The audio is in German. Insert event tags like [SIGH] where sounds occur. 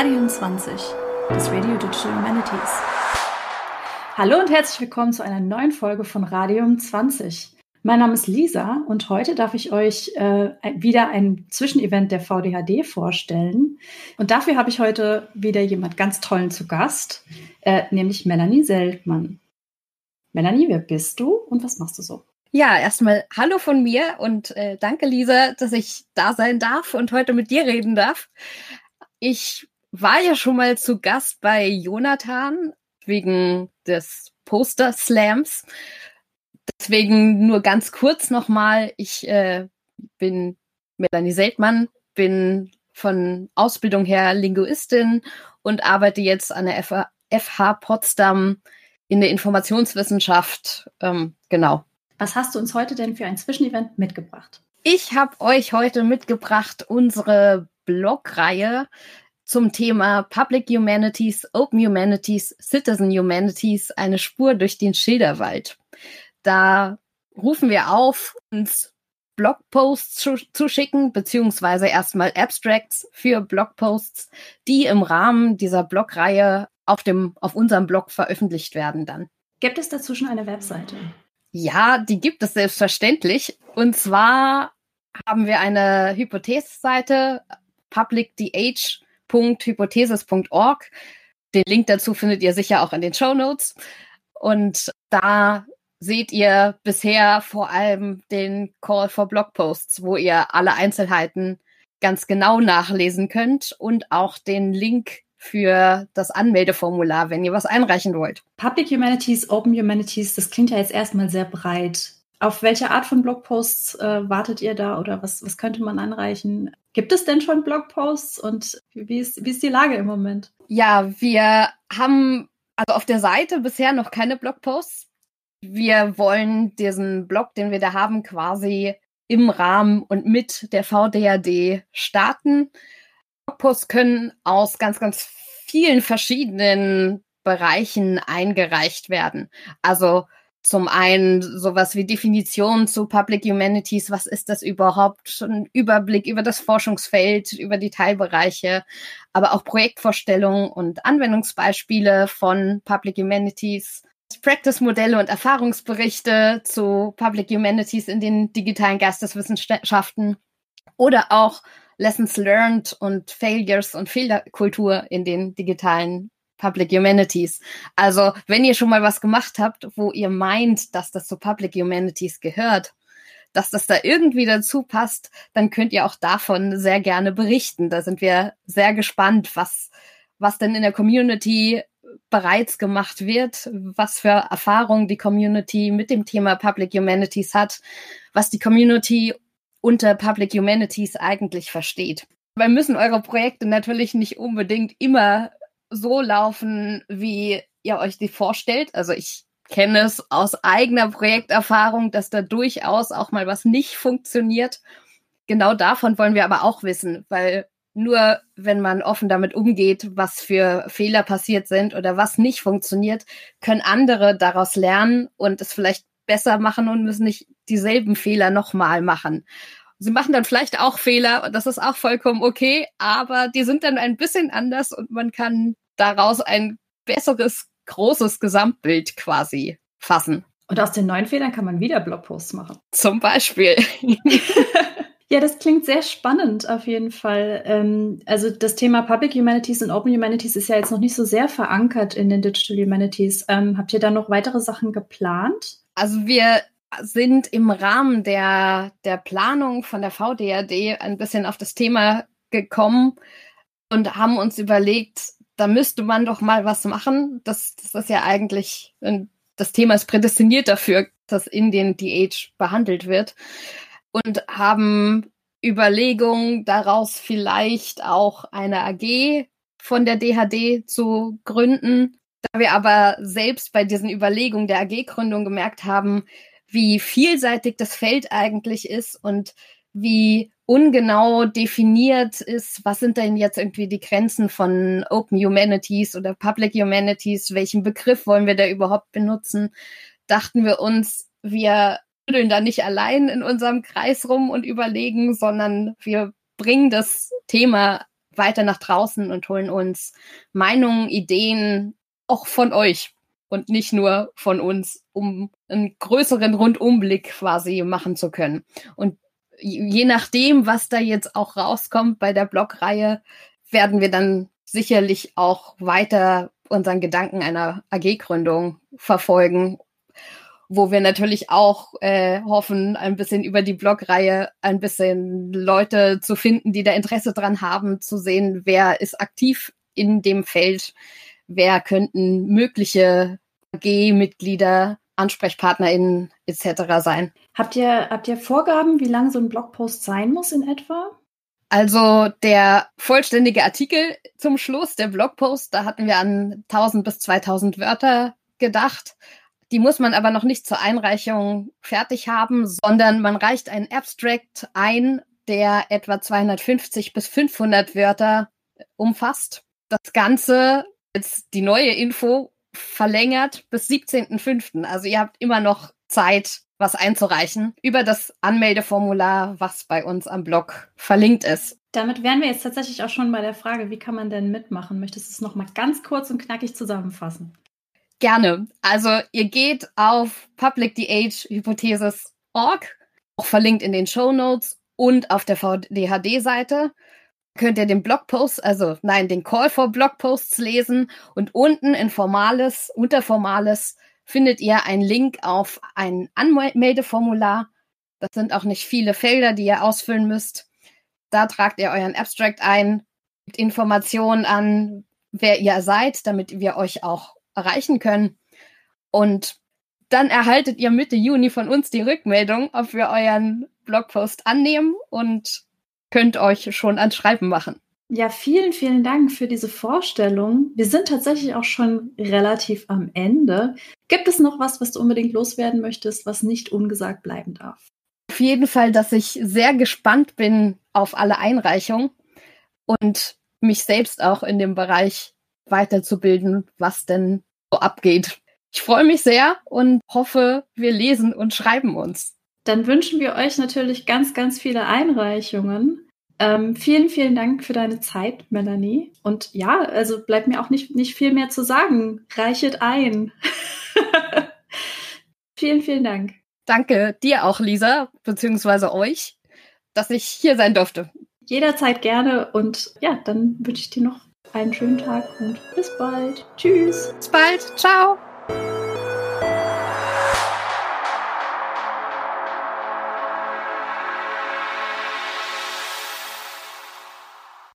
Radium 20, das Radio Digital Humanities. Hallo und herzlich willkommen zu einer neuen Folge von Radium 20. Mein Name ist Lisa und heute darf ich euch äh, wieder ein Zwischenevent der VDHD vorstellen. Und dafür habe ich heute wieder jemand ganz tollen zu Gast, äh, nämlich Melanie Seltmann. Melanie, wer bist du und was machst du so? Ja, erstmal Hallo von mir und äh, danke, Lisa, dass ich da sein darf und heute mit dir reden darf. Ich war ja schon mal zu Gast bei Jonathan wegen des Poster Slams. Deswegen nur ganz kurz nochmal. Ich äh, bin Melanie Seltmann, bin von Ausbildung her Linguistin und arbeite jetzt an der FH, FH Potsdam in der Informationswissenschaft. Ähm, genau. Was hast du uns heute denn für ein Zwischenevent mitgebracht? Ich habe euch heute mitgebracht unsere Blogreihe zum Thema Public Humanities, Open Humanities, Citizen Humanities, eine Spur durch den Schilderwald. Da rufen wir auf, uns Blogposts zu, zu schicken, beziehungsweise erstmal Abstracts für Blogposts, die im Rahmen dieser Blogreihe auf dem, auf unserem Blog veröffentlicht werden dann. Gibt es dazu schon eine Webseite? Ja, die gibt es selbstverständlich. Und zwar haben wir eine Hypotheseseite, publicdh.hypothesis.org. Den Link dazu findet ihr sicher auch in den Show Notes. Und da seht ihr bisher vor allem den Call for Blogposts, wo ihr alle Einzelheiten ganz genau nachlesen könnt und auch den Link für das Anmeldeformular, wenn ihr was einreichen wollt. Public Humanities, Open Humanities, das klingt ja jetzt erstmal sehr breit. Auf welche Art von Blogposts äh, wartet ihr da oder was, was könnte man anreichen? Gibt es denn schon Blogposts und wie ist, wie ist die Lage im Moment? Ja, wir haben also auf der Seite bisher noch keine Blogposts. Wir wollen diesen Blog, den wir da haben, quasi im Rahmen und mit der VDAD starten. Blogposts können aus ganz, ganz vielen verschiedenen Bereichen eingereicht werden. Also zum einen sowas wie Definition zu Public Humanities, was ist das überhaupt? Ein Überblick über das Forschungsfeld, über die Teilbereiche, aber auch Projektvorstellungen und Anwendungsbeispiele von Public Humanities, Practice-Modelle und Erfahrungsberichte zu Public Humanities in den digitalen Geisteswissenschaften oder auch Lessons Learned und Failures und Fehlerkultur in den digitalen Public Humanities. Also, wenn ihr schon mal was gemacht habt, wo ihr meint, dass das zu Public Humanities gehört, dass das da irgendwie dazu passt, dann könnt ihr auch davon sehr gerne berichten. Da sind wir sehr gespannt, was, was denn in der Community bereits gemacht wird, was für Erfahrungen die Community mit dem Thema Public Humanities hat, was die Community unter Public Humanities eigentlich versteht. Weil müssen eure Projekte natürlich nicht unbedingt immer so laufen, wie ihr euch die vorstellt. Also ich kenne es aus eigener Projekterfahrung, dass da durchaus auch mal was nicht funktioniert. Genau davon wollen wir aber auch wissen, weil nur wenn man offen damit umgeht, was für Fehler passiert sind oder was nicht funktioniert, können andere daraus lernen und es vielleicht besser machen und müssen nicht dieselben Fehler nochmal machen. Sie machen dann vielleicht auch Fehler und das ist auch vollkommen okay, aber die sind dann ein bisschen anders und man kann daraus ein besseres, großes Gesamtbild quasi fassen. Und aus den neuen Fehlern kann man wieder Blogposts machen. Zum Beispiel. [LAUGHS] Ja, das klingt sehr spannend auf jeden Fall. Ähm, also das Thema Public Humanities und Open Humanities ist ja jetzt noch nicht so sehr verankert in den Digital Humanities. Ähm, habt ihr da noch weitere Sachen geplant? Also wir sind im Rahmen der, der Planung von der VDRD ein bisschen auf das Thema gekommen und haben uns überlegt, da müsste man doch mal was machen. Das, das ist ja eigentlich, das Thema ist prädestiniert dafür, dass in den DH behandelt wird und haben Überlegungen daraus vielleicht auch eine AG von der DHD zu gründen. Da wir aber selbst bei diesen Überlegungen der AG-Gründung gemerkt haben, wie vielseitig das Feld eigentlich ist und wie ungenau definiert ist, was sind denn jetzt irgendwie die Grenzen von Open Humanities oder Public Humanities, welchen Begriff wollen wir da überhaupt benutzen, dachten wir uns, wir schütteln da nicht allein in unserem Kreis rum und überlegen, sondern wir bringen das Thema weiter nach draußen und holen uns Meinungen, Ideen auch von euch und nicht nur von uns, um einen größeren Rundumblick quasi machen zu können. Und je nachdem, was da jetzt auch rauskommt bei der Blogreihe, werden wir dann sicherlich auch weiter unseren Gedanken einer AG-Gründung verfolgen, wo wir natürlich auch äh, hoffen, ein bisschen über die Blogreihe ein bisschen Leute zu finden, die da Interesse dran haben, zu sehen, wer ist aktiv in dem Feld, wer könnten mögliche AG-Mitglieder, AnsprechpartnerInnen etc. sein. Habt ihr, habt ihr Vorgaben, wie lang so ein Blogpost sein muss in etwa? Also der vollständige Artikel zum Schluss, der Blogpost, da hatten wir an 1000 bis 2000 Wörter gedacht. Die muss man aber noch nicht zur Einreichung fertig haben, sondern man reicht einen Abstract ein, der etwa 250 bis 500 Wörter umfasst. Das Ganze, jetzt die neue Info, verlängert bis 17.05. Also ihr habt immer noch Zeit, was einzureichen über das Anmeldeformular, was bei uns am Blog verlinkt ist. Damit wären wir jetzt tatsächlich auch schon bei der Frage, wie kann man denn mitmachen? Möchtest du es nochmal ganz kurz und knackig zusammenfassen? Gerne. Also ihr geht auf publicthehypothesis.org, auch verlinkt in den Show Notes und auf der VDHD-Seite könnt ihr den Blogpost, also nein, den Call for Blogposts lesen und unten in Formales, unter Formales findet ihr einen Link auf ein Anmeldeformular. Das sind auch nicht viele Felder, die ihr ausfüllen müsst. Da tragt ihr euren Abstract ein, gibt Informationen an, wer ihr seid, damit wir euch auch erreichen können. Und dann erhaltet ihr Mitte Juni von uns die Rückmeldung, ob wir euren Blogpost annehmen und könnt euch schon ans Schreiben machen. Ja, vielen, vielen Dank für diese Vorstellung. Wir sind tatsächlich auch schon relativ am Ende. Gibt es noch was, was du unbedingt loswerden möchtest, was nicht ungesagt bleiben darf? Auf jeden Fall, dass ich sehr gespannt bin auf alle Einreichungen und mich selbst auch in dem Bereich weiterzubilden, was denn so abgeht. Ich freue mich sehr und hoffe, wir lesen und schreiben uns. Dann wünschen wir euch natürlich ganz, ganz viele Einreichungen. Ähm, vielen, vielen Dank für deine Zeit, Melanie. Und ja, also bleibt mir auch nicht, nicht viel mehr zu sagen. Reichet ein. [LAUGHS] vielen, vielen Dank. Danke dir auch, Lisa, beziehungsweise euch, dass ich hier sein durfte. Jederzeit gerne. Und ja, dann wünsche ich dir noch einen schönen Tag und bis bald. Tschüss. Bis bald. Ciao.